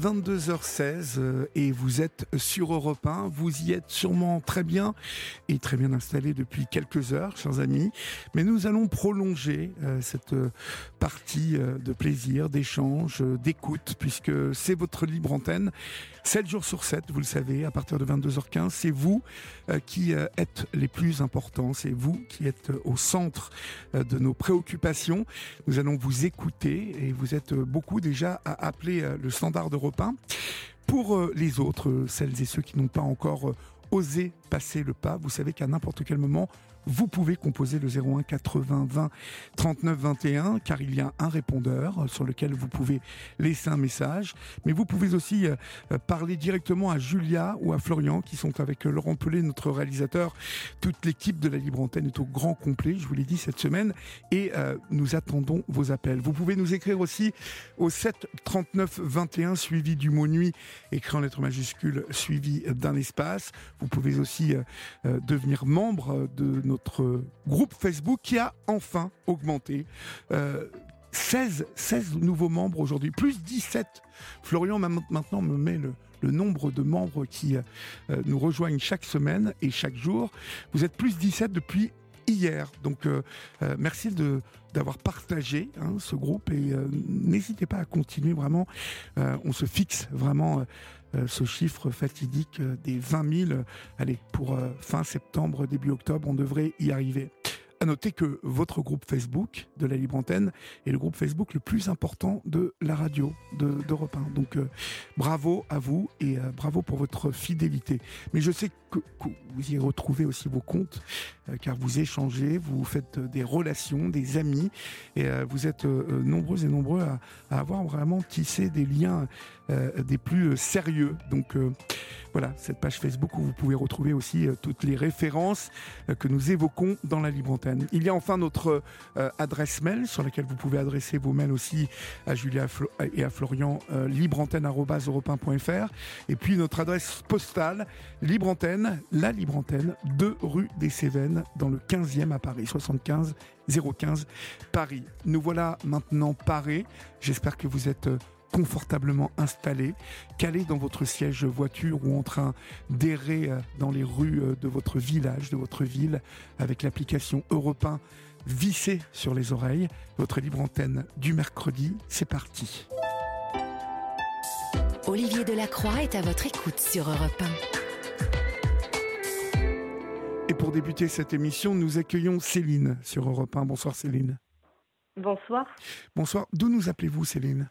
22h16 euh, et vous êtes sur Europe 1. Vous y êtes sûrement très bien et très bien installé depuis quelques heures, chers amis. Mais nous allons prolonger euh, cette euh, partie de plaisir, d'échange, d'écoute, puisque c'est votre libre antenne. 7 jours sur 7, vous le savez, à partir de 22h15, c'est vous qui êtes les plus importants, c'est vous qui êtes au centre de nos préoccupations. Nous allons vous écouter et vous êtes beaucoup déjà à appeler le standard d'Europe 1. Pour euh, les autres, euh, celles et ceux qui n'ont pas encore euh, osé passer le pas, vous savez qu'à n'importe quel moment, vous pouvez composer le 01 80 20 39 21 car il y a un répondeur sur lequel vous pouvez laisser un message. Mais vous pouvez aussi euh, parler directement à Julia ou à Florian qui sont avec euh, Laurent Pelé, notre réalisateur. Toute l'équipe de la Libre Antenne est au grand complet, je vous l'ai dit cette semaine, et euh, nous attendons vos appels. Vous pouvez nous écrire aussi au 7 39 21 suivi du mot nuit écrit en lettres majuscules suivi d'un espace. Vous pouvez aussi devenir membre de notre groupe Facebook qui a enfin augmenté. 16, 16 nouveaux membres aujourd'hui, plus 17. Florian maintenant me met le, nombre de membres qui euh, nous rejoignent chaque semaine et chaque jour. Vous êtes plus 17 depuis hier. Donc euh, euh, merci de d'avoir partagé hein, ce groupe et n'hésitez pas à continuer vraiment. on se fixe vraiment euh, ce chiffre fatidique euh, des 20 000. Allez, pour euh, fin septembre, début octobre, on devrait y arriver. À noter que votre groupe Facebook de la Libre Antenne est le groupe Facebook le plus important de la radio d'Europe 1. Donc bravo à vous et bravo pour votre fidélité. Mais je sais vous y retrouvez aussi vos comptes car vous échangez, vous faites des relations, des amis et vous êtes nombreux et nombreux à, avoir vraiment tissé des liens euh, des plus euh, sérieux. Donc euh, voilà, cette page Facebook où vous pouvez retrouver aussi toutes les références que nous évoquons dans la libre antenne. Il y a enfin notre adresse mail sur laquelle vous pouvez adresser vos mails aussi à Julia et à Florian, libreantenne.fr. Et puis notre adresse postale, libre la libre antenne, 2 rue des Cévennes, dans le 15e à Paris, 75 015 Paris. Nous voilà maintenant parés. J'espère que vous êtes confortablement installé, calé dans votre siège voiture ou en train d'errer euh, dans les rues euh, de votre village, de votre ville, avec l'application Europe 1 vissée sur les oreilles. Votre libre antenne du mercredi, c'est parti. Olivier Delacroix est à votre écoute sur Europe 1. Et pour débuter cette émission, nous accueillons Céline sur Europe 1. Bonsoir Céline. Bonsoir. Bonsoir. D'où nous appelez-vous Céline?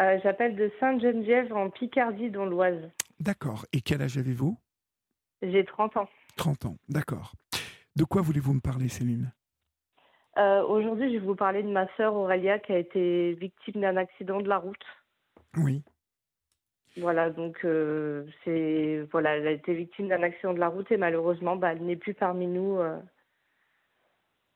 Euh, j'appelle de Sainte-Geneviève en Picardie, dans l'Oise. D'accord. Et quel âge avez-vous? J'ai 30 ans. 30 ans, d'accord. De quoi voulez-vous me parler, Céline? Euh, Aujourd'hui, je vais vous parler de ma sœur Aurélia qui a été victime d'un accident de la route. Oui. Voilà, donc euh, c'est voilà, elle a été victime d'un accident de la route et malheureusement, bah, elle n'est plus parmi nous.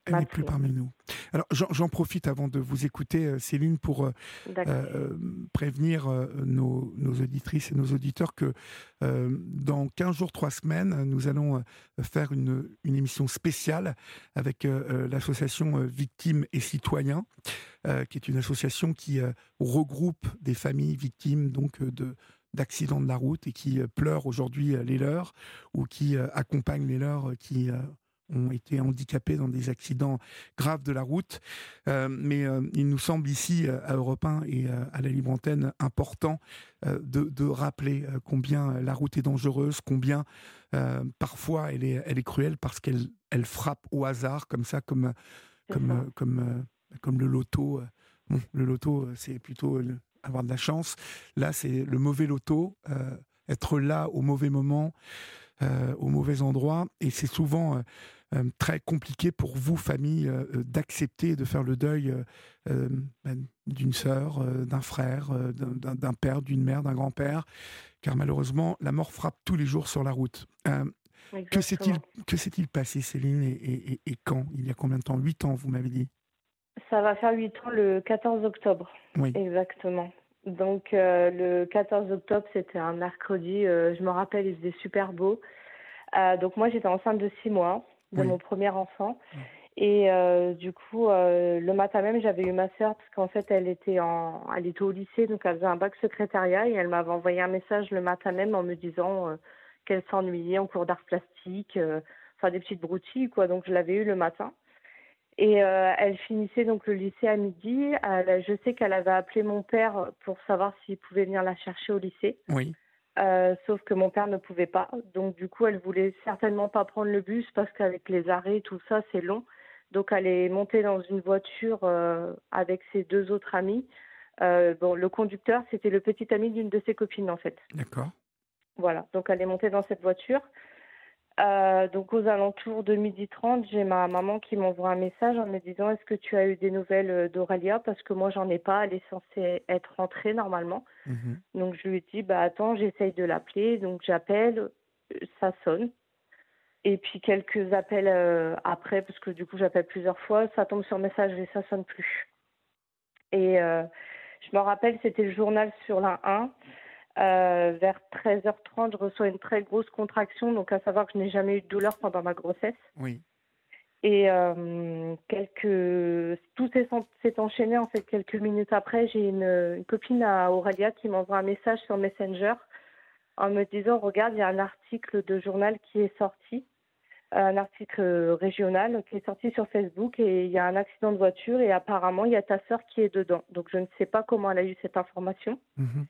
Elle n'est plus parmi nous. Alors j'en profite avant de vous écouter, euh, Céline, pour euh, euh, prévenir nos, auditrices et nos auditeurs que dans 15 jours, 3 semaines, nous allons faire une, une, émission spéciale avec l'association Victimes et Citoyens, qui est une association qui regroupe des familles victimes donc de d'accidents de la route et qui pleurent aujourd'hui les leurs ou qui accompagnent les leurs qui ont été handicapés dans des accidents graves de la route. Euh, mais euh, il nous semble ici, euh, à Europe 1 et à la Libre Antenne, important de, rappeler combien la route est dangereuse, combien parfois elle est, elle est cruelle parce qu'elle elle frappe au hasard, comme ça, comme, comme, comme, comme le loto. Bon, le loto, c'est plutôt avoir de la chance. Là, c'est le mauvais loto, être là au mauvais moment. au mauvais endroit. Et c'est souvent très compliqué pour vous, famille, d'accepter de faire le deuil ben, d'une sœur, d'un frère, d'un père, d'une mère, d'un grand-père, car malheureusement, la mort frappe tous les jours sur la route. que s'est-il passé, Céline, et, et, quand? Il y a combien de temps? Huit ans, vous m'avez dit Ça va faire huit ans le 14 octobre. Oui. Exactement. Donc euh, le 14 octobre, c'était un mercredi. Euh, je me rappelle, il faisait super beau. Euh, donc moi, j'étais enceinte de six mois de mon premier enfant. Et du coup, le matin même, j'avais eu ma sœur parce qu'en fait, elle était en, elle était au lycée, donc elle faisait un bac secrétariat et elle m'avait envoyé un message le matin même en me disant qu'elle s'ennuyait en cours d'art plastique, enfin des petites broutilles quoi. Donc je l'avais eu le matin. Et euh, elle finissait donc le lycée à midi. je sais qu'elle avait appelé mon père pour savoir s'il pouvait venir la chercher au lycée. Oui. Euh, sauf que mon père ne pouvait pas. Donc du coup, elle voulait certainement pas prendre le bus parce qu'avec les arrêts, tout ça, c'est long. Donc elle est montée dans une voiture euh, avec ses deux autres amis. bon, le conducteur, c'était le petit ami d'une de ses copines en fait. D'accord. Voilà. Donc elle est montée dans cette voiture. Euh, donc aux alentours de midi 30, j'ai ma maman qui m'envoie un message en me disant est-ce que tu as eu des nouvelles euh, d'Aurélia? Parce que moi j'en ai pas, elle est censée être rentrée normalement. Mhm. Donc je lui dis bah attends, j'essaye de l'appeler, donc j'appelle, euh, ça sonne. Et puis quelques appels après parce que du coup j'appelle plusieurs fois, ça tombe sur message et ça sonne plus. Et je me rappelle c'était le journal sur la 1 euh, vers 13h30, je reçois une très grosse contraction, donc à savoir que je n'ai jamais eu de douleur pendant ma grossesse. Oui. Et euh, quelques... tout s'est enchaîné en fait quelques minutes après. J'ai une, copine à Aurélia qui m'envoie un message sur Messenger en me disant regarde, il y a un article de journal qui est sorti, un article régional qui est sorti sur Facebook et il y a un accident de voiture et apparemment il y a ta sœur qui est dedans. Donc je ne sais pas comment elle a eu cette information. Mhm.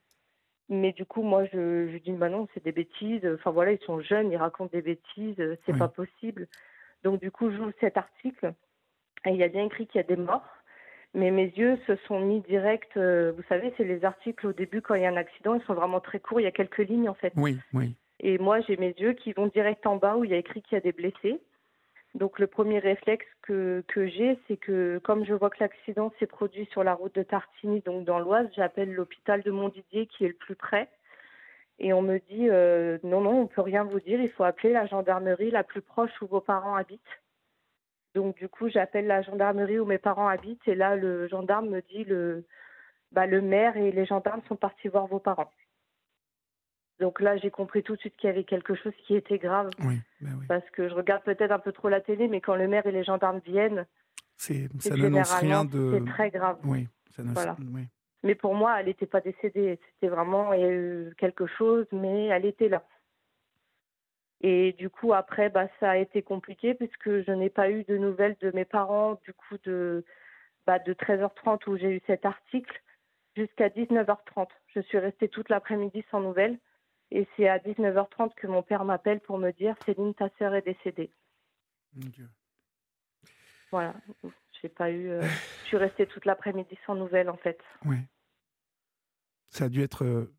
Mais du coup, moi, je, je dis, bah non, c'est des bêtises. Enfin voilà, ils sont jeunes, ils racontent des bêtises, c'est pas possible. Donc du coup, j'ouvre cet article et il y a bien écrit qu'il y a des morts. Mais mes yeux se sont mis direct. Euh, vous savez, c'est les articles au début quand il y a un accident, ils sont vraiment très courts. Il y a quelques lignes en fait. Oui, oui. Et moi, j'ai mes yeux qui vont direct en bas où il y a écrit qu'il y a des blessés. Donc le premier réflexe que, que j'ai, c'est que comme je vois que l'accident s'est produit sur la route de Tartigny, donc dans l'Oise, j'appelle l'hôpital de Montdidier qui est le plus près. Et on me dit euh, non, non, on peut rien vous dire, il faut appeler la gendarmerie la plus proche où vos parents habitent. Donc du coup, j'appelle la gendarmerie où mes parents habitent et là, le gendarme me dit le, bah, le maire et les gendarmes sont partis voir vos parents. Donc là, j'ai compris tout de suite qu'il y avait quelque chose qui était grave. Oui, ben oui. Parce que je regarde peut-être un peu trop la télé, mais quand le maire et les gendarmes viennent, c'est, ça n'annonce rien de. C'est très grave. Oui, ça voilà. oui. Mais pour moi, elle n'était pas décédée. C'était vraiment quelque chose, mais elle était là. Et du coup, après, bah, ça a été compliqué puisque je n'ai pas eu de nouvelles de mes parents, du coup, de, bah, de 13h30 où j'ai eu cet article jusqu'à 19h30. Je suis restée toute l'après-midi sans nouvelles. Et c'est à 19h30 que mon père m'appelle pour me dire Céline, ta sœur est décédée. Mon Dieu. Voilà. J'ai pas eu. Euh, je suis restée toute l'après-midi sans nouvelles, en fait. Oui. Ça a dû être euh,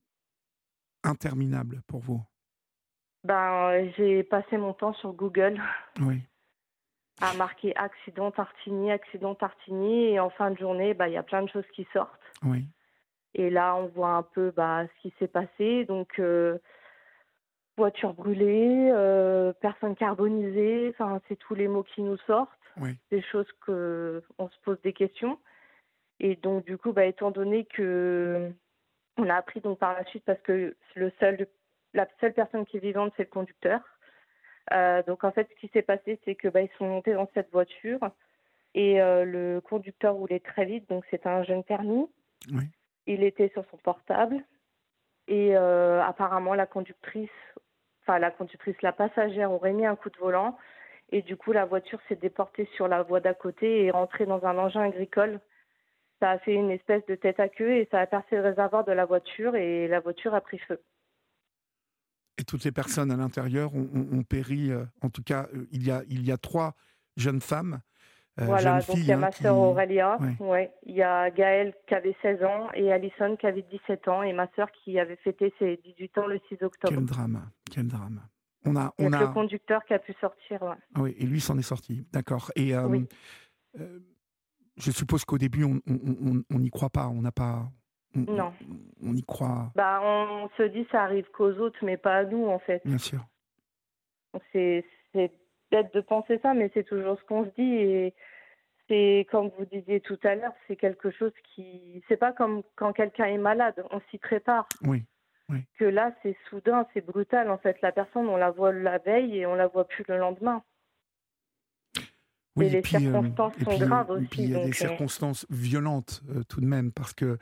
interminable pour vous. Ben, j'ai passé mon temps sur Google. Oui. À marquer accident Tartini, accident Tartini, et en fin de journée, ben, il y a plein de choses qui sortent. Oui. Et là, on voit un peu bah, ce qui s'est passé. Donc, euh, voiture brûlée, euh, personne carbonisée, enfin, c'est tous les mots qui nous sortent. Des choses que on se pose des questions. Et donc, du coup, bah, étant donné que on a appris donc par la suite parce que le seul, la seule personne qui est vivante, c'est le conducteur. Euh, donc, en fait, ce qui s'est passé, c'est que bah, ils sont montés dans cette voiture et le conducteur roulait très vite. Donc, c'est un jeune permis. Oui il était sur son portable et euh, apparemment la conductrice, enfin la conductrice, la passagère aurait mis un coup de volant et du coup la voiture s'est déportée sur la voie d'à côté et est rentrée dans un engin agricole. Ça a fait une espèce de tête à queue et ça a percé le réservoir de la voiture et la voiture a pris feu. Et toutes les personnes à l'intérieur ont, péri. Euh, en tout cas, euh, il y a, il y a trois jeunes femmes euh, voilà, donc il y a ma sœur Aurélia, ouais. il y a Gaëlle qui avait 16 ans et Alison qui avait 17 ans et ma sœur qui avait fêté ses 18 ans le 6 octobre. Quel drame, quel drame. On a, on a le conducteur qui a pu sortir. ouais. Ah oui, et lui s'en est sorti. D'accord. Et euh, Oui. euh, je suppose qu'au début, on on- on- on n'y croit pas. On n'a pas. on- Non. On, y croit, Bah, on se dit ça arrive qu'aux autres, mais pas à nous en fait. bien sûr. C'est bête de penser ça, mais c'est toujours ce qu'on se dit. Et c'est comme vous disiez tout à l'heure, c'est quelque chose qui. C'est pas comme quand quelqu'un est malade, on s'y prépare. Oui. Que là, c'est soudain, c'est brutal. En fait, la personne, on la voit la veille et on la voit plus le lendemain. Oui, Et les puis, euh, circonstances et sont puis, graves aussi, puis il y a des euh, circonstances violentes euh, tout de même, parce que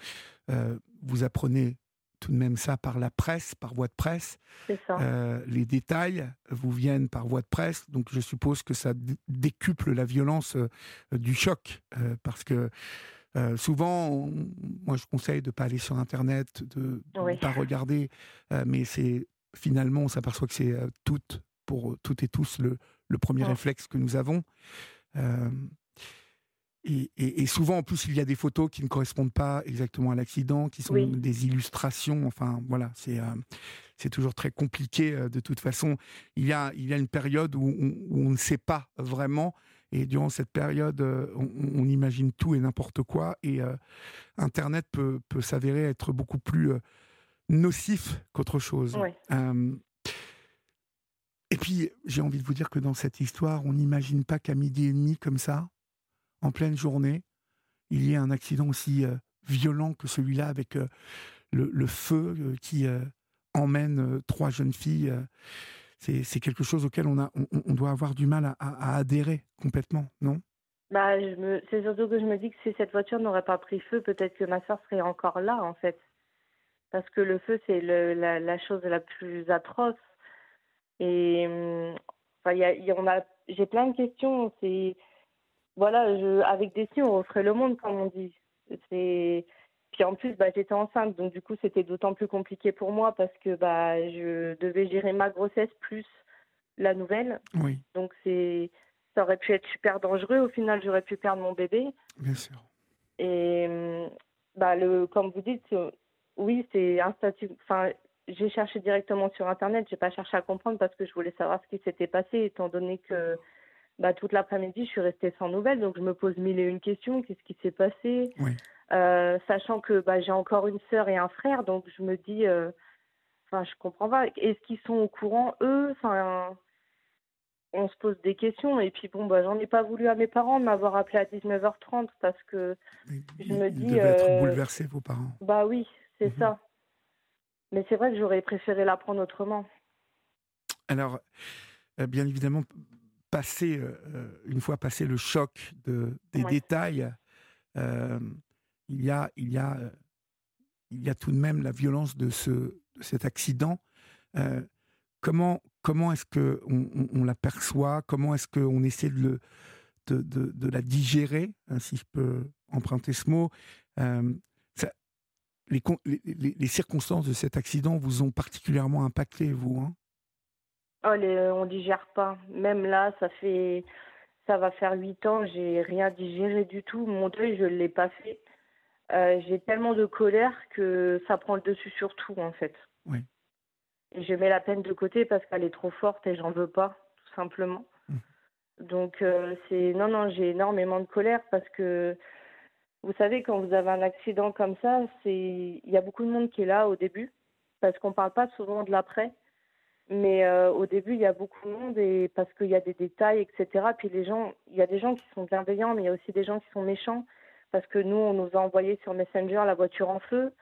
euh, vous apprenez tout de même ça par la presse, par voie de presse. Ça. Euh, les détails vous viennent par voie de presse, donc je suppose que ça dé- décuple la violence du choc, parce que euh, souvent, on- moi je conseille de pas aller sur Internet, de ne Oui. pas regarder, euh, mais c'est finalement on s'aperçoit que c'est euh, toutes pour toutes et tous le, le premier Ouais. réflexe que nous avons. Euh, et, et- et souvent, en plus, il y a des photos qui ne correspondent pas exactement à l'accident, qui sont Oui. des illustrations. Enfin, voilà, c'est euh, c'est toujours très compliqué. euh, de toute façon, il y a, il y a une période où on, où on ne sait pas vraiment. Et durant cette période, euh, on, on imagine tout et n'importe quoi. Et euh, Internet peut, peut s'avérer être beaucoup plus euh, nocif qu'autre chose. Euh, et puis, j'ai envie de vous dire que dans cette histoire, on n'imagine pas qu'à midi et demi, comme ça, en pleine journée, il y ait un accident aussi violent que celui-là avec le, le feu qui emmène trois jeunes filles. C'est quelque chose auquel on, a, on, doit avoir du mal à, adhérer complètement, non? Bah, c'est surtout que je me dis que si cette voiture n'aurait pas pris feu, peut-être que ma soeur serait encore là, en fait. Parce que le feu, c'est la, chose la plus atroce. Et hum, enfin, y a, y j'ai plein de questions. C'est voilà, avec des si, on referait le monde, comme on dit. C'est puis en plus, bah, j'étais enceinte, donc du coup, c'était d'autant plus compliqué pour moi parce que bah, je devais gérer ma grossesse plus la nouvelle. Oui, Donc c'est ça aurait pu être super dangereux. Au final, j'aurais pu perdre mon bébé. bien sûr. Et hum, bah le comme vous dites, c'est- oui, c'est un statut. Enfin, j'ai cherché directement sur internet. J'ai pas cherché à comprendre parce que je voulais savoir ce qui s'était passé, étant donné que bah toute l'après-midi, je suis restée sans nouvelles. Donc je me pose mille et une questions. Qu'est-ce qui s'est passé? Oui. Euh, Sachant que bah j'ai encore une sœur et un frère, donc je me dis. euh, Enfin, je comprends pas. Est-ce qu'ils sont au courant, eux? Enfin, on se pose des questions. Et puis, bon, bah, j'en ai pas voulu à mes parents de m'avoir appelé à 19h30 parce que, Je me ils dis, être euh, bouleversés, vos parents. bah oui, c'est Mhm. ça. Mais c'est vrai que j'aurais préféré l'apprendre autrement. Alors, euh, bien évidemment, passer, euh, euh, une fois passé le choc de, des Ouais. détails, euh, il, y a, il, y a, euh, il y a tout de même la violence de, ce, cet accident. Euh, comment comment est-ce qu'on on, on l'aperçoit Comment est-ce qu'on essaie de, le, de, de, la digérer, hein, si je peux emprunter ce mot? Euh, les, con- les, les- les circonstances de cet accident vous ont particulièrement impacté, vous hein? Oh, on digère pas. Même là, ça fait, ça va faire huit ans, j'ai rien digéré du tout. Mon deuil, je l'ai pas fait. Euh, j'ai tellement de colère que ça prend le dessus sur tout, en fait. Oui. Et je mets la peine de côté parce qu'elle est trop forte et j'en veux pas, tout simplement. Mm. Donc, euh, c'est, non, non, j'ai énormément de colère parce que, vous savez, quand vous avez un accident comme ça, c'est, il y a beaucoup de monde qui est là au début parce qu'on parle pas souvent de l'après. Mais euh, au début, il y a beaucoup de monde et parce qu'il y a des détails, etc. Puis les gens, il y a des gens qui sont bienveillants, mais il y a aussi des gens qui sont méchants parce que nous, on nous a envoyé sur Messenger la voiture en feu,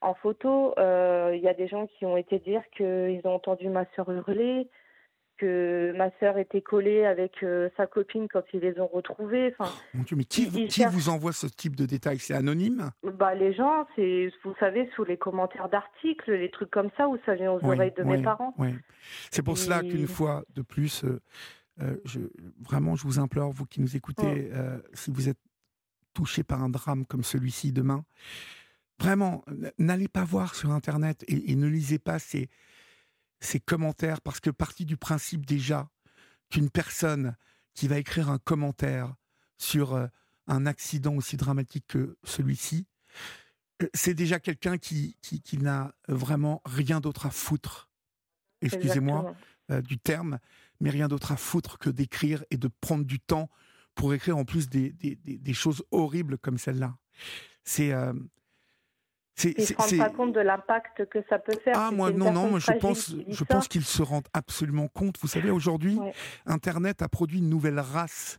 en photo. Euh, il y a des gens qui ont été dire qu'ils ont entendu ma sœur hurler, que ma sœur était collée avec euh, sa copine quand ils les ont retrouvés. Enfin, Mon Dieu, mais qui, vous- qui envoie ce type de détails? C'est anonyme? Bah les gens, c'est, vous savez, sous les commentaires d'articles, les trucs comme ça, où ça vient aux Oui, oreilles de oui, mes parents. oui. C'est pour cela qu'une fois de plus, euh, je, vraiment, je vous implore, vous qui nous écoutez, si vous êtes touché par un drame comme celui-ci demain, vraiment, n'allez pas voir sur Internet et, et ne lisez pas ces, ces commentaires, parce que partie du principe déjà qu'une personne qui va écrire un commentaire sur euh, un accident aussi dramatique que celui-ci, euh, c'est déjà quelqu'un qui, qui, qui n'a vraiment rien d'autre à foutre. Excusez-moi, Exactement. du terme, mais rien d'autre à foutre que d'écrire et de prendre du temps pour écrire en plus des, des, choses horribles comme celle-là. C'est. Euh, ils ne se rendent pas compte de l'impact que ça peut faire. Ah, moi, non, non, moi, je pense, je pense qu'ils se rendent absolument compte. Vous savez, aujourd'hui, Internet a produit une nouvelle race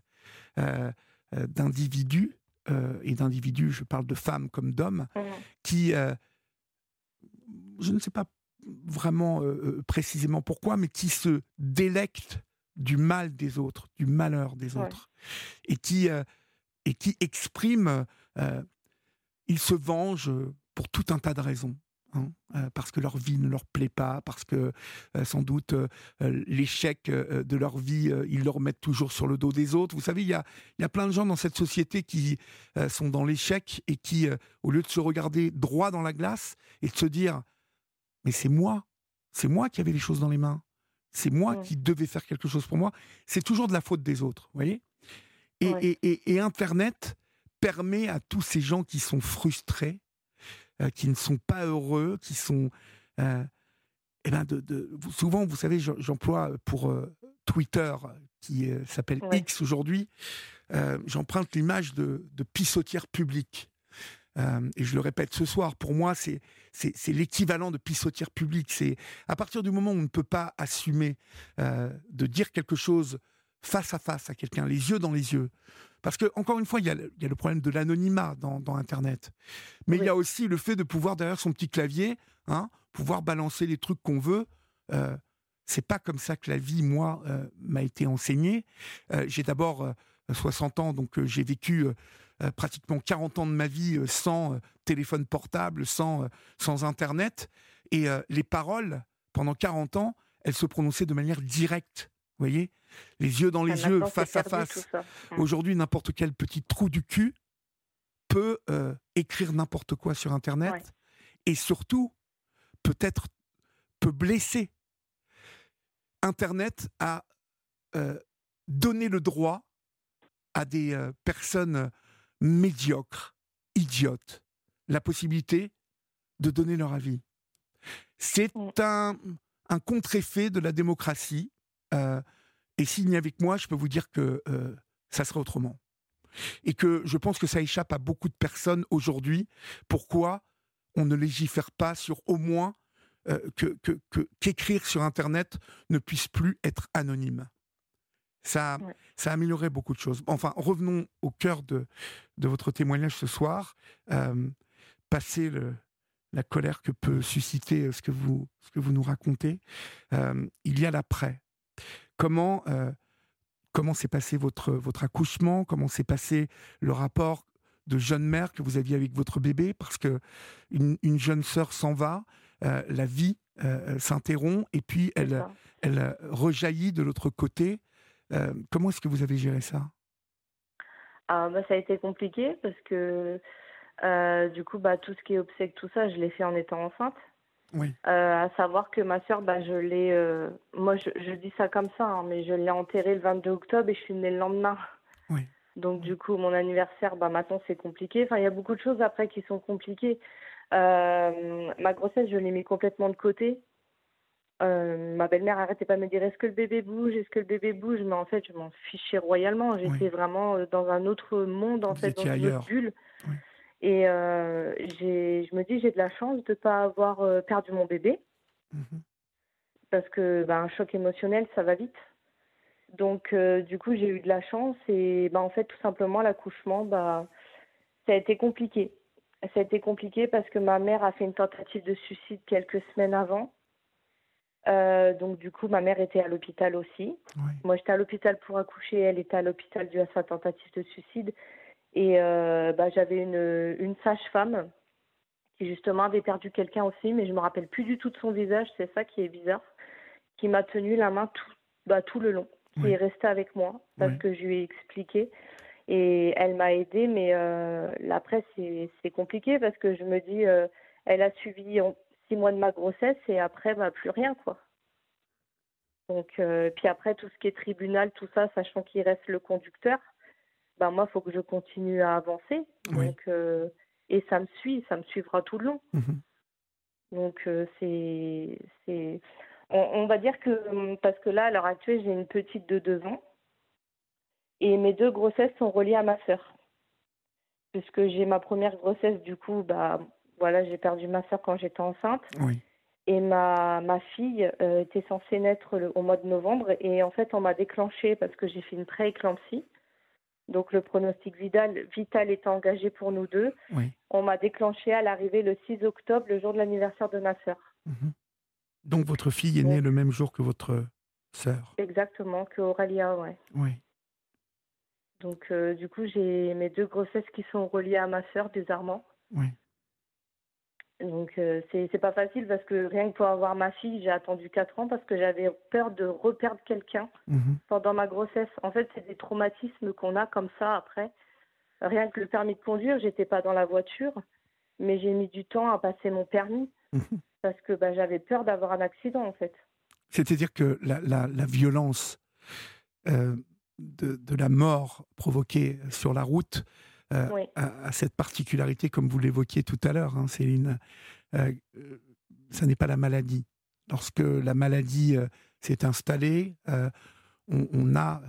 euh, euh, d'individus, et d'individus, je parle de femmes comme d'hommes, mmh. qui, je ne sais pas vraiment précisément pourquoi, mais qui se délectent du mal des autres, du malheur des autres, et qui euh, et qui expriment, euh, ils se vengent pour tout un tas de raisons. Hein, euh, parce que leur vie ne leur plaît pas, parce que sans doute l'échec de leur vie, ils le remettent toujours sur le dos des autres. Vous savez, il y a, y a plein de gens dans cette société qui sont dans l'échec et qui, au lieu de se regarder droit dans la glace et de se dire, mais c'est moi, c'est moi qui avais les choses dans les mains, c'est moi qui devais faire quelque chose pour moi. C'est toujours de la faute des autres, vous voyez? Et, Internet permet à tous ces gens qui sont frustrés, euh, qui ne sont pas heureux, qui sont... Euh, eh ben de, souvent, vous savez, j'emploie pour euh, Twitter, qui s'appelle X aujourd'hui, j'emprunte l'image de, de pissotière publique. Et je le répète ce soir, pour moi, c'est l'équivalent de pissotière publique. C'est à partir du moment où on ne peut pas assumer de dire quelque chose face à face à quelqu'un, les yeux dans les yeux. Parce que, encore une fois, il y a, le problème de l'anonymat dans, Internet. Mais il y a aussi le fait de pouvoir, derrière son petit clavier, hein, pouvoir balancer les trucs qu'on veut. Euh, c'est pas comme ça que la vie, moi, euh, m'a été enseignée. Euh, j'ai d'abord 60 ans, donc j'ai vécu pratiquement 40 ans de ma vie sans téléphone portable, sans, sans Internet. Et les paroles, pendant 40 ans, elles se prononçaient de manière directe. Vous voyez Les yeux dans les yeux, face à face. Mm. Aujourd'hui, n'importe quel petit trou du cul peut euh, écrire n'importe quoi sur Internet et surtout, peut-être, peut blesser. Internet a euh, donné le droit à des euh, personnes médiocres, idiotes, la possibilité de donner leur avis. C'est mm. un, un contre-effet de la démocratie euh, et s'il n'y avait que moi, je peux vous dire que euh, ça serait autrement. Et que je pense que ça échappe à beaucoup de personnes aujourd'hui. Pourquoi on ne légifère pas sur au moins euh, que, qu'écrire sur Internet ne puisse plus être anonyme ça, ça améliorerait beaucoup de choses. Enfin, revenons au cœur de, de votre témoignage ce soir. Euh, passer le, la colère que peut susciter ce que vous, ce que vous nous racontez. il y a l'après. Comment euh, comment s'est passé votre votre accouchement? Comment s'est passé le rapport de jeune mère que vous aviez avec votre bébé? Parce que une, jeune sœur s'en va, euh, la vie euh, s'interrompt et puis elle elle rejaillit de l'autre côté. Comment est-ce que vous avez géré ça? Ah, bah, ça a été compliqué parce que du coup, bah, tout ce qui est obsèque, tout ça, je l'ai fait en étant enceinte. Oui. Euh, à savoir que ma sœur, bah, je l'ai. Euh, moi, je, je, dis ça comme ça, hein, mais je l'ai enterrée le 22 octobre et je suis née le lendemain. Oui. Donc, du coup, mon anniversaire, bah, maintenant, c'est compliqué. Enfin, il y a beaucoup de choses après qui sont compliquées. Ma grossesse, je l'ai mis complètement de côté. Ma belle-mère arrêtait pas de me dire est-ce que le bébé bouge, est-ce que le bébé bouge, mais en fait, je m'en fichais royalement. J'étais vraiment dans un autre monde, en fait, dans une autre bulle. Oui. Et euh, je me dis, j'ai de la chance de ne pas avoir euh, perdu mon bébé. Mhm. Parce que ben, un choc émotionnel, ça va vite. Donc, euh, du coup, j'ai eu de la chance. Et ben, en fait, tout simplement, l'accouchement, bah, ça a été compliqué. Ça a été compliqué parce que ma mère a fait une tentative de suicide quelques semaines avant. Donc, du coup, ma mère était à l'hôpital aussi. Moi, j'étais à l'hôpital pour accoucher. Elle était à l'hôpital dû à sa tentative de suicide. Et euh, bah, j'avais une, une sage-femme qui justement avait perdu quelqu'un aussi, mais je me rappelle plus du tout de son visage, c'est ça qui est bizarre, qui m'a tenu la main tout, bah, tout le long, qui est restée avec moi parce que je lui ai expliqué. Et elle m'a aidée, mais euh, après, c'est compliqué parce que je me dis, euh, elle a suivi six mois de ma grossesse et après, bah, plus rien, quoi. Donc, euh, puis après, tout ce qui est tribunal, tout ça, sachant qu'il reste le conducteur, ben moi, il faut que je continue à avancer. Donc, euh, et ça me suit, ça me suivra tout le long. Mhm. Donc, euh, c'est, c'est. on, va dire que, parce que là, à l'heure actuelle, j'ai une petite de deux ans. Et mes deux grossesses sont reliées à ma sœur. Puisque j'ai ma première grossesse, du coup, bah, voilà, j'ai perdu ma sœur quand j'étais enceinte. Oui. Et ma, ma fille euh, était censée naître au mois de novembre. Et en fait, on m'a déclenché parce que j'ai fait une pré-éclampsie. Donc, le pronostic vital, vital était engagé pour nous deux. Oui. On m'a déclenché à l'arrivée le 6 octobre, le jour de l'anniversaire de ma sœur. Mhm. Donc, votre fille est née le même jour que votre sœur Exactement, que Aurélia, ouais. Oui. Donc, euh, du coup, j'ai mes deux grossesses qui sont reliées à ma sœur, bizarrement. Oui. Donc, euh, c'est pas facile parce que rien que pour avoir ma fille, j'ai attendu 4 ans parce que j'avais peur de reperdre quelqu'un Mhm. pendant ma grossesse. En fait, c'est des traumatismes qu'on a comme ça après. Rien que le permis de conduire, j'étais pas dans la voiture, mais j'ai mis du temps à passer mon permis Mhm. parce que bah, j'avais peur d'avoir un accident en fait. C'est-à-dire que la, la- la violence euh, de, de la mort provoquée sur la route euh, Oui. a cette particularité, comme vous l'évoquiez tout à l'heure, hein, Céline. euh, ça n'est pas la maladie. Lorsque la maladie euh, s'est installée, on, on a,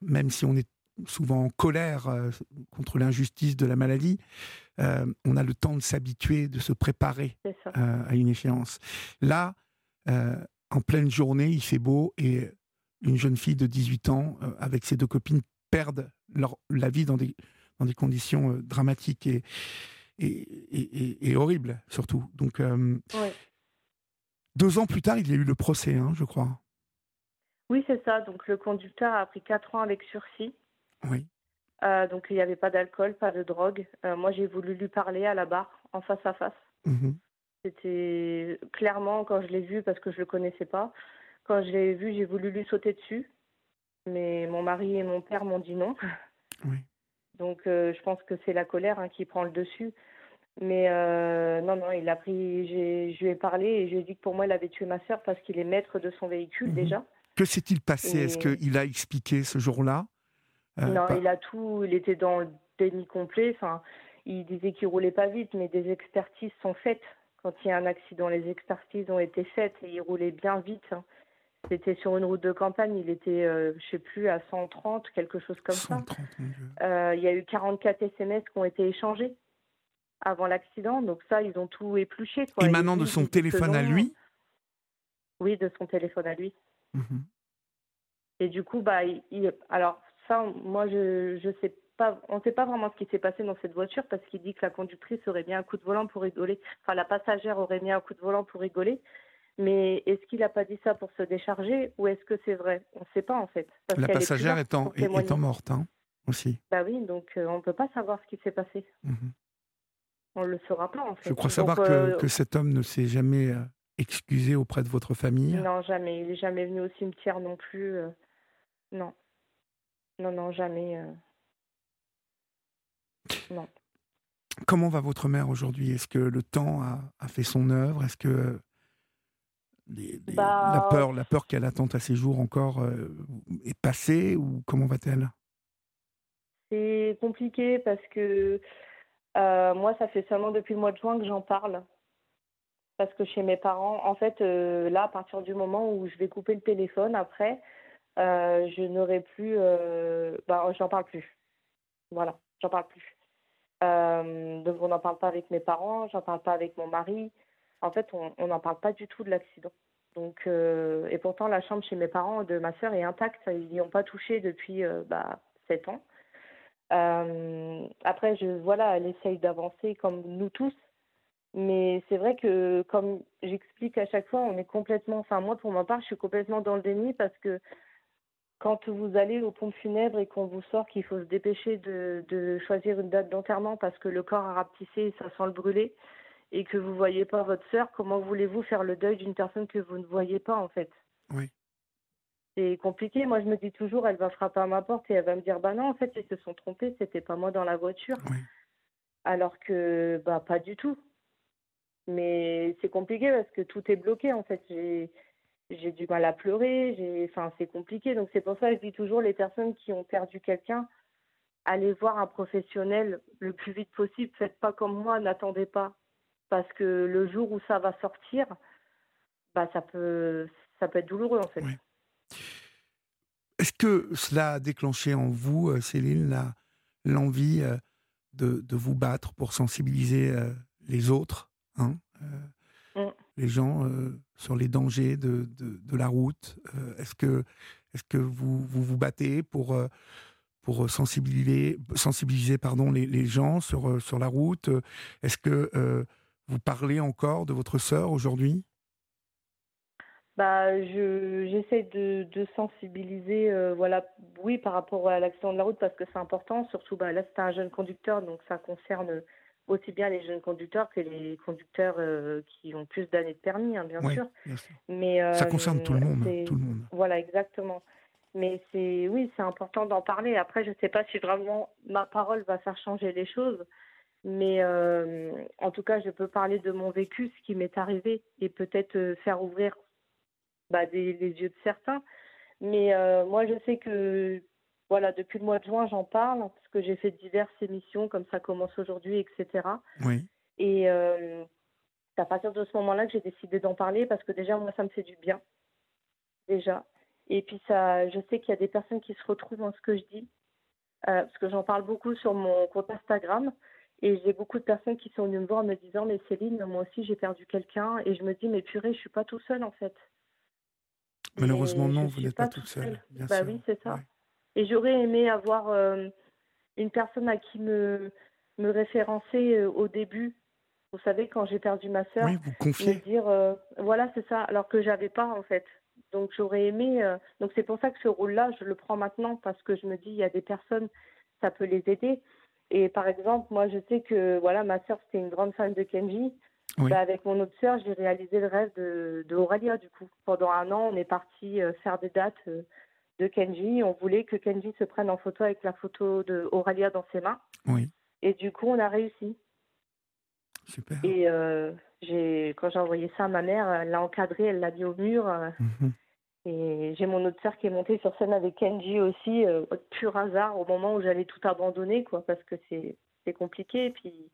même si on est souvent en colère contre l'injustice de la maladie, on a le temps de s'habituer, de se préparer à une échéance. Là, en pleine journée, il fait beau et une jeune fille de 18 ans, avec ses deux copines, perdent leur, la vie dans des, dans des conditions euh, dramatiques et, et, et- et- horribles, surtout. Donc, euh, deux ans plus tard, il y a eu le procès, hein, je crois. Oui, c'est ça. Donc, le conducteur a pris 4 ans avec sursis. Oui. Euh, donc, il n'y avait pas d'alcool, pas de drogue. Euh, moi, j'ai voulu lui parler à la barre, en face à face. Mhm. C'était clairement quand je l'ai vu, parce que je le connaissais pas, quand je l'ai vu, j'ai voulu lui sauter dessus. Mais mon mari et mon père m'ont dit non. Oui. Donc euh, je pense que c'est la colère hein, qui prend le dessus. Mais euh, non, non, il a pris. j'ai- Je lui ai parlé et je lui ai dit que pour moi, il avait tué ma sœur parce qu'il est maître de son véhicule Mhm. déjà. Que s'est-il passé? Est-ce qu'il a expliqué ce jour-là? Euh, non, pas- il a tout. Il était dans le déni complet. Enfin, il disait qu'il roulait pas vite, mais des expertises sont faites. Quand il y a un accident, les expertises ont été faites et il roulait bien vite. hein. C'était sur une route de campagne, il était, euh, je sais plus, à 130, quelque chose comme ça. 130, mon Dieu. Euh, il y a eu 44 SMS qui ont été échangés avant l'accident, donc ça, ils ont tout épluché. Quoi. Émanant de son téléphone à lui Oui, de son téléphone à lui. Mhm. Et du coup, bah, il, il- alors ça, moi, je, je sais pas, on ne sait pas vraiment ce qui s'est passé dans cette voiture parce qu'il dit que la conductrice aurait mis un coup de volant pour rigoler, enfin la passagère aurait mis un coup de volant pour rigoler. Mais est-ce qu'il n'a pas dit ça pour se décharger ou est-ce que c'est vrai? On ne sait pas en fait. parce La passagère étant, étant morte, hein, aussi. Bah oui, donc euh, on ne peut pas savoir ce qui s'est passé. Mhm. On ne le saura pas en fait. Je crois Donc, savoir euh, que, cet homme ne s'est jamais euh, excusé auprès de votre famille. Non, jamais. Il n'est jamais venu au cimetière non plus. euh, Non. Non, non, jamais. Non. Comment va votre mère aujourd'hui? Est-ce que le temps a, a fait son œuvre? Est-ce que les- les- Bah, la peur, la peur qu'elle attend à ses jours encore euh, est passée ou comment va-t-elle? C'est compliqué parce que euh, moi, ça fait seulement depuis le mois de juin que j'en parle. Parce que chez mes parents, en fait, euh, là, à partir du moment où je vais couper le téléphone, après, euh, je n'aurai plus. Euh, bah, j'en parle plus. Voilà, j'en parle plus. Euh, donc, on n'en parle pas avec mes parents, j'en parle pas avec mon mari. En fait, on n'en parle pas du tout de l'accident. Donc, euh, et pourtant, la chambre chez mes parents de ma sœur est intacte. Ils n'y ont pas touché depuis euh, bah, 7 ans. Euh, après, je, voilà, elle essaye d'avancer comme nous tous. Mais c'est vrai que, comme j'explique à chaque fois, on est complètement, enfin moi pour ma part, je suis complètement dans le déni parce que quand vous allez au pompe funèbre et qu'on vous sort qu'il faut se dépêcher de, de choisir une date d'enterrement parce que le corps a rapetissé et ça sent le brûler et que vous voyez pas votre sœur, comment voulez-vous faire le deuil d'une personne que vous ne voyez pas en fait? Oui. C'est compliqué. Moi, je me dis toujours, elle va frapper à ma porte et elle va me dire, bah non, en fait, ils se sont trompés, c'était pas moi dans la voiture. Oui. Alors que, bah, pas du tout. Mais c'est compliqué parce que tout est bloqué, en fait. J'ai, j'ai du mal à pleurer, j'ai, enfin, c'est compliqué. Donc, c'est pour ça que je dis toujours, les personnes qui ont perdu quelqu'un, allez voir un professionnel le plus vite possible. Faites pas comme moi, n'attendez pas. Parce que le jour où ça va sortir, bah, ça peut, ça peut être douloureux en fait. Est-ce que cela a déclenché en vous, euh, Céline, l'envie euh, de, de, vous battre pour sensibiliser euh, les autres, hein, mm. les gens sur les dangers de, de, de la route Est-ce que, est -ce que vous, vous, vous battez pour, pour sensibiliser, sensibiliser pardon, les, les gens sur, sur la route? Est-ce que vous parlez encore de votre sœur aujourd'hui? Bah, je j'essaie de, de sensibiliser, euh, voilà, oui, par rapport à l'accident de la route parce que c'est important. Surtout, bah, là, c'est un jeune conducteur, donc ça concerne aussi bien les jeunes conducteurs que les conducteurs euh, qui ont plus d'années de permis, hein, bien, sûr. Mais ça concerne tout le monde, tout le monde. Voilà, exactement. Mais c'est oui, c'est important d'en parler. Après, je ne sais pas si vraiment ma parole va faire changer les choses. Mais euh, en tout cas, je peux parler de mon vécu, ce qui m'est arrivé, et peut-être faire ouvrir bah, des, les yeux de certains. Mais euh, moi, je sais que voilà, depuis le mois de juin, j'en parle parce que j'ai fait diverses émissions comme ça commence aujourd'hui, etc. Oui. Et euh, c'est à partir de ce moment-là que j'ai décidé d'en parler parce que déjà, moi, ça me fait du bien. Déjà. Et puis, ça, je sais qu'il y a des personnes qui se retrouvent dans ce que je dis euh, parce que j'en parle beaucoup sur mon compte Instagram. Et j'ai beaucoup de personnes qui sont venues me voir en me disant Mais Céline, moi aussi j'ai perdu quelqu'un. Et je me dis Mais purée, je suis pas tout seul en fait. Malheureusement, non, vous n'êtes pas, toute seule. bah oui, c'est ça. Et j'aurais aimé avoir euh, une personne à qui me, me référencer euh, au début. Vous savez, quand j'ai perdu ma sœur, oui, vous confiez. me dire, euh, voilà, c'est ça, alors que j'avais pas en fait. Donc j'aurais aimé. donc c'est pour ça que ce rôle-là, je le prends maintenant parce que je me dis, il y a des personnes, ça peut les aider. Et par exemple, moi, je sais que voilà, ma sœur, c'était une grande fan de Kenji. Bah, avec mon autre sœur, j'ai réalisé le rêve de, de Aurélia, du coup. Pendant un an, on est parti euh, faire des dates euh, de Kenji. On voulait que Kenji se prenne en photo avec la photo de Aurélia dans ses mains. Oui. Et du coup, on a réussi. Super. Et euh, j'ai, quand j'ai envoyé ça à ma mère, elle l'a encadré, elle l'a mis au mur. Mhm. Et j'ai mon autre sœur qui est montée sur scène avec Kenji aussi, pur hasard, au moment où j'allais tout abandonner, quoi, parce que c'est, c'est compliqué. Et puis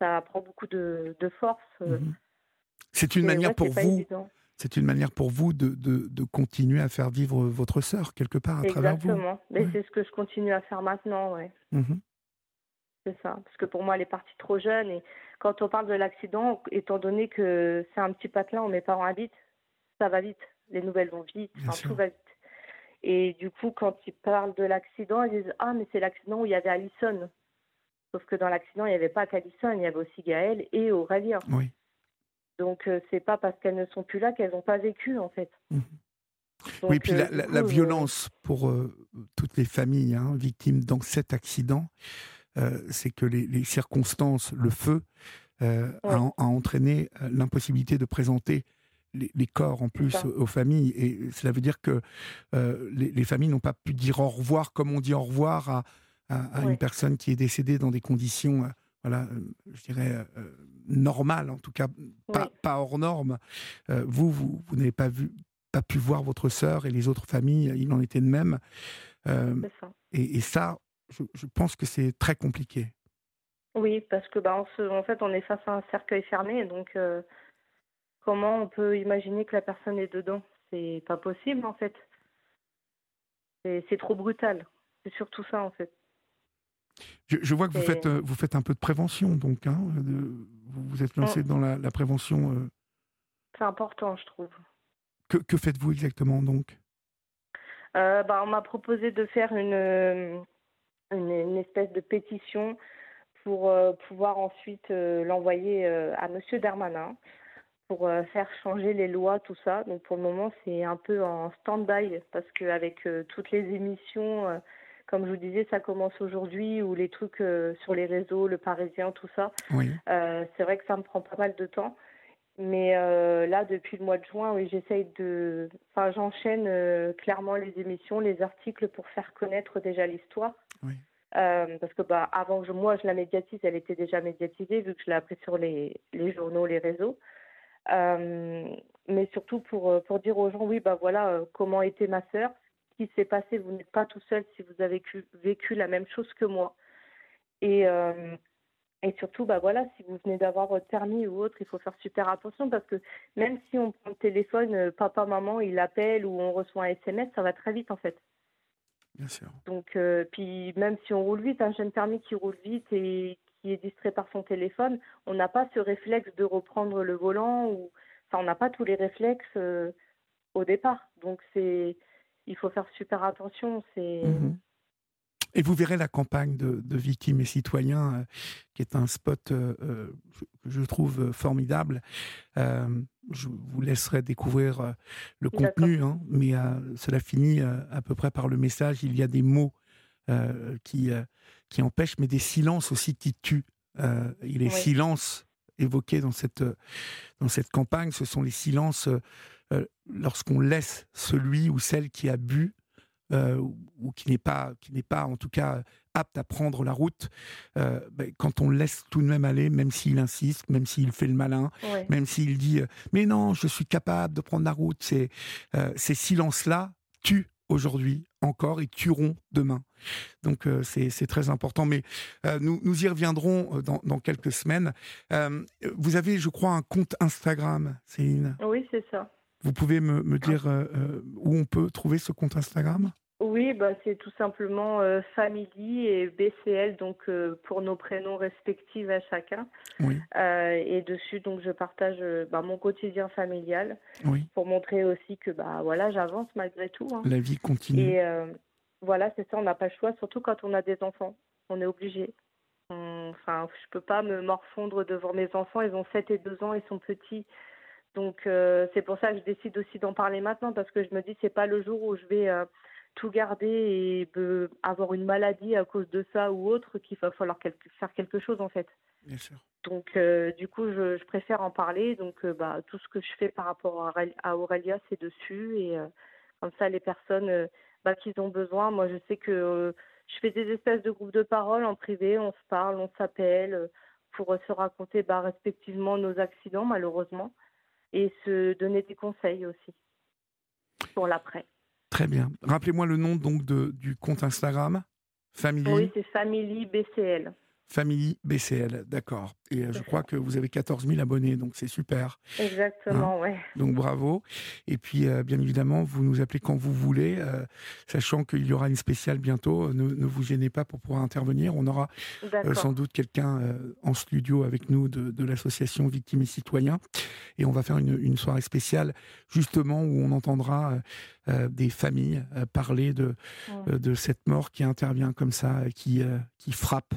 ça prend beaucoup de, force. Euh. Mhm. C'est une manière pour vous. C'est une manière pour vous de, de, continuer à faire vivre votre sœur quelque part à travers vous. Exactement. Mais c'est ce que je continue à faire maintenant, ouais. Mhm. C'est ça. Parce que pour moi, elle est partie trop jeune. Et quand on parle de l'accident, étant donné que c'est un petit patelin où mes parents habitent, ça va vite. Les nouvelles vont vite. tout va vite. Et du coup, quand ils parlent de l'accident, ils disent Ah, mais c'est l'accident où il y avait Alison. Sauf que dans l'accident, il n'y avait pas qu'Alison, il y avait aussi Gaël et Aurélien. Oui. Donc, ce euh, c'est pas parce qu'elles ne sont plus là qu'elles n'ont pas vécu, en fait. Mhm. oui, puis la, euh, violence pour euh, toutes les familles hein, victimes dans cet accident, c'est que les, circonstances, le feu, a, entraîné l'impossibilité de présenter les, corps en plus aux, familles. Et cela veut dire que les, les, familles n'ont pas pu dire au revoir comme on dit au revoir à, à, une personne qui est décédée dans des conditions, euh, voilà, euh, je dirais, euh, normales, en tout cas pas, hors normes. vous, vous, vous n'avez pas vu, pas pu voir votre sœur et les autres familles, il en était de même. Et, ça, je, pense que c'est très compliqué. Oui, parce que bah, en fait, on est face à un cercueil fermé, donc comment on peut imaginer que la personne est dedans C'est pas possible, en fait. C'est trop brutal. C'est surtout ça, en fait. Je, vois que vous faites, euh, vous faites un peu de prévention, donc. Hein, vous vous êtes lancé mm. dans la, prévention. Euh. C'est important, je trouve. Que, que faites-vous exactement, donc? Euh, bah, On m'a proposé de faire une, une, espèce de pétition pour pouvoir ensuite l'envoyer à Monsieur Darmanin pour faire changer les lois, tout ça. Donc pour le moment, c'est un peu en stand-by parce qu'avec toutes les émissions comme je vous disais, ça commence aujourd'hui, ou les trucs euh, sur les réseaux, le Parisien, tout ça. Oui. Euh, c'est vrai que ça me prend pas mal de temps. Mais euh, là, depuis le mois de juin, oui, j'essaye de. Enfin, j'enchaîne clairement les émissions, les articles pour faire connaître déjà l'histoire. Oui. parce que bah, avant que moi je la médiatise, elle était déjà médiatisée vu que je l'ai appris sur les, les journaux, les réseaux. Mais surtout pour, pour dire aux gens, oui, bah voilà, comment était ma sœur, qui s'est passé, vous n'êtes pas tout seul si vous avez vécu, la même chose que moi. Et, euh, Et surtout, bah voilà, si vous venez d'avoir votre permis ou autre, il faut faire super attention parce que même si on prend le téléphone, euh, papa, maman, il appelle ou on reçoit un SMS, ça va très vite en fait. Bien sûr. Donc, euh, puis même si on roule vite, un jeune permis qui roule vite et qui est distrait par son téléphone, on n'a pas ce réflexe de reprendre le volant ou, enfin, on n'a pas tous les réflexes euh, au départ. Donc, c'est, il faut faire super attention. C'est. Mhm. Et vous verrez la campagne de, de Victimes et Citoyens, euh, qui est un spot euh, euh, que je trouve formidable. Euh, je vous laisserai découvrir le contenu, hein, mais cela finit à peu près par le message. Il y a des mots euh, qui, euh, qui empêchent, mais des silences aussi qui tuent. Euh, et les Oui. silences évoqués dans cette, euh, dans cette campagne, ce sont les silences euh, lorsqu'on laisse celui ou celle qui a bu ou- qui n'est pas, qui n'est pas en tout cas apte à prendre la route, euh, ben, quand on le laisse tout de même aller, même s'il insiste, même s'il fait le malin, Ouais. même s'il dit euh, mais non, je suis capable de prendre la route, euh, ces silences-là tuent aujourd'hui encore et tueront demain. Donc euh, c'est très important. Mais euh, nous, nous y reviendrons euh, dans, dans quelques semaines. Euh, vous avez, je crois, un compte Instagram, Céline? Oui, c'est ça. Vous pouvez me, me dire où on peut trouver ce compte Instagram? Oui, bah, c'est tout simplement euh, Family et BCL, donc euh, pour nos prénoms respectifs à chacun. Oui, Euh, et dessus, donc, je partage euh, bah, mon quotidien familial oui. pour montrer aussi que bah, voilà, j'avance malgré tout. hein. La vie continue. Et voilà, c'est ça, on n'a pas le choix, surtout quand on a des enfants. On est obligé. On- Enfin, je peux pas me morfondre devant mes enfants. Ils ont 7 et 2 ans, ils sont petits. Donc, c'est pour ça que je décide aussi d'en parler maintenant, parce que je me dis, c'est pas le jour où je vais tout garder et euh, avoir une maladie à cause de ça ou autre qu'il va falloir faire quelque chose, en fait. Bien sûr. Donc, euh, du coup, je, je préfère en parler. Donc, euh, bah, tout ce que je fais par rapport à, à Aurélia, c'est dessus. Et euh, comme ça, les personnes bah, qui ont besoin, moi, je sais que je fais des espèces de groupes de parole en privé. On se parle, on s'appelle pour se raconter bah, respectivement nos accidents, malheureusement, et se donner des conseils aussi pour l'après. Très bien. Rappelez-moi le nom donc de, du compte Instagram. Family, Oui, c'est Family BCL. Family BCL, d'accord. Et euh, je crois que vous avez 14 000 abonnés, donc c'est super. Exactement, ouais. Donc bravo. Et puis, euh, bien évidemment, vous nous appelez quand vous voulez, euh, sachant qu'il y aura une spéciale bientôt. Ne, ne vous gênez pas pour pouvoir intervenir. On aura euh, sans doute quelqu'un en studio avec nous de, de l'association Victimes et Citoyens. Et on va faire une, une soirée spéciale, justement, où on entendra des familles parler de, Mm. euh, de cette mort qui intervient comme ça, qui, qui frappe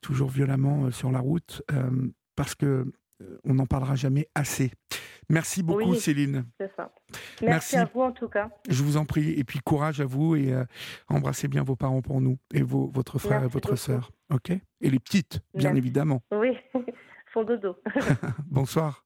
toujours violemment euh, sur la route, euh, parce que euh, on n'en parlera jamais assez. Merci beaucoup, Oui. Céline. C'est ça. Merci. Merci à vous, en tout cas. Je vous en prie. Et puis courage à vous et euh, embrassez bien vos parents pour nous et vos, votre frère Merci et votre sœur. OK? Et les petites, bien Merci. évidemment. Oui, fond dodo. Bonsoir.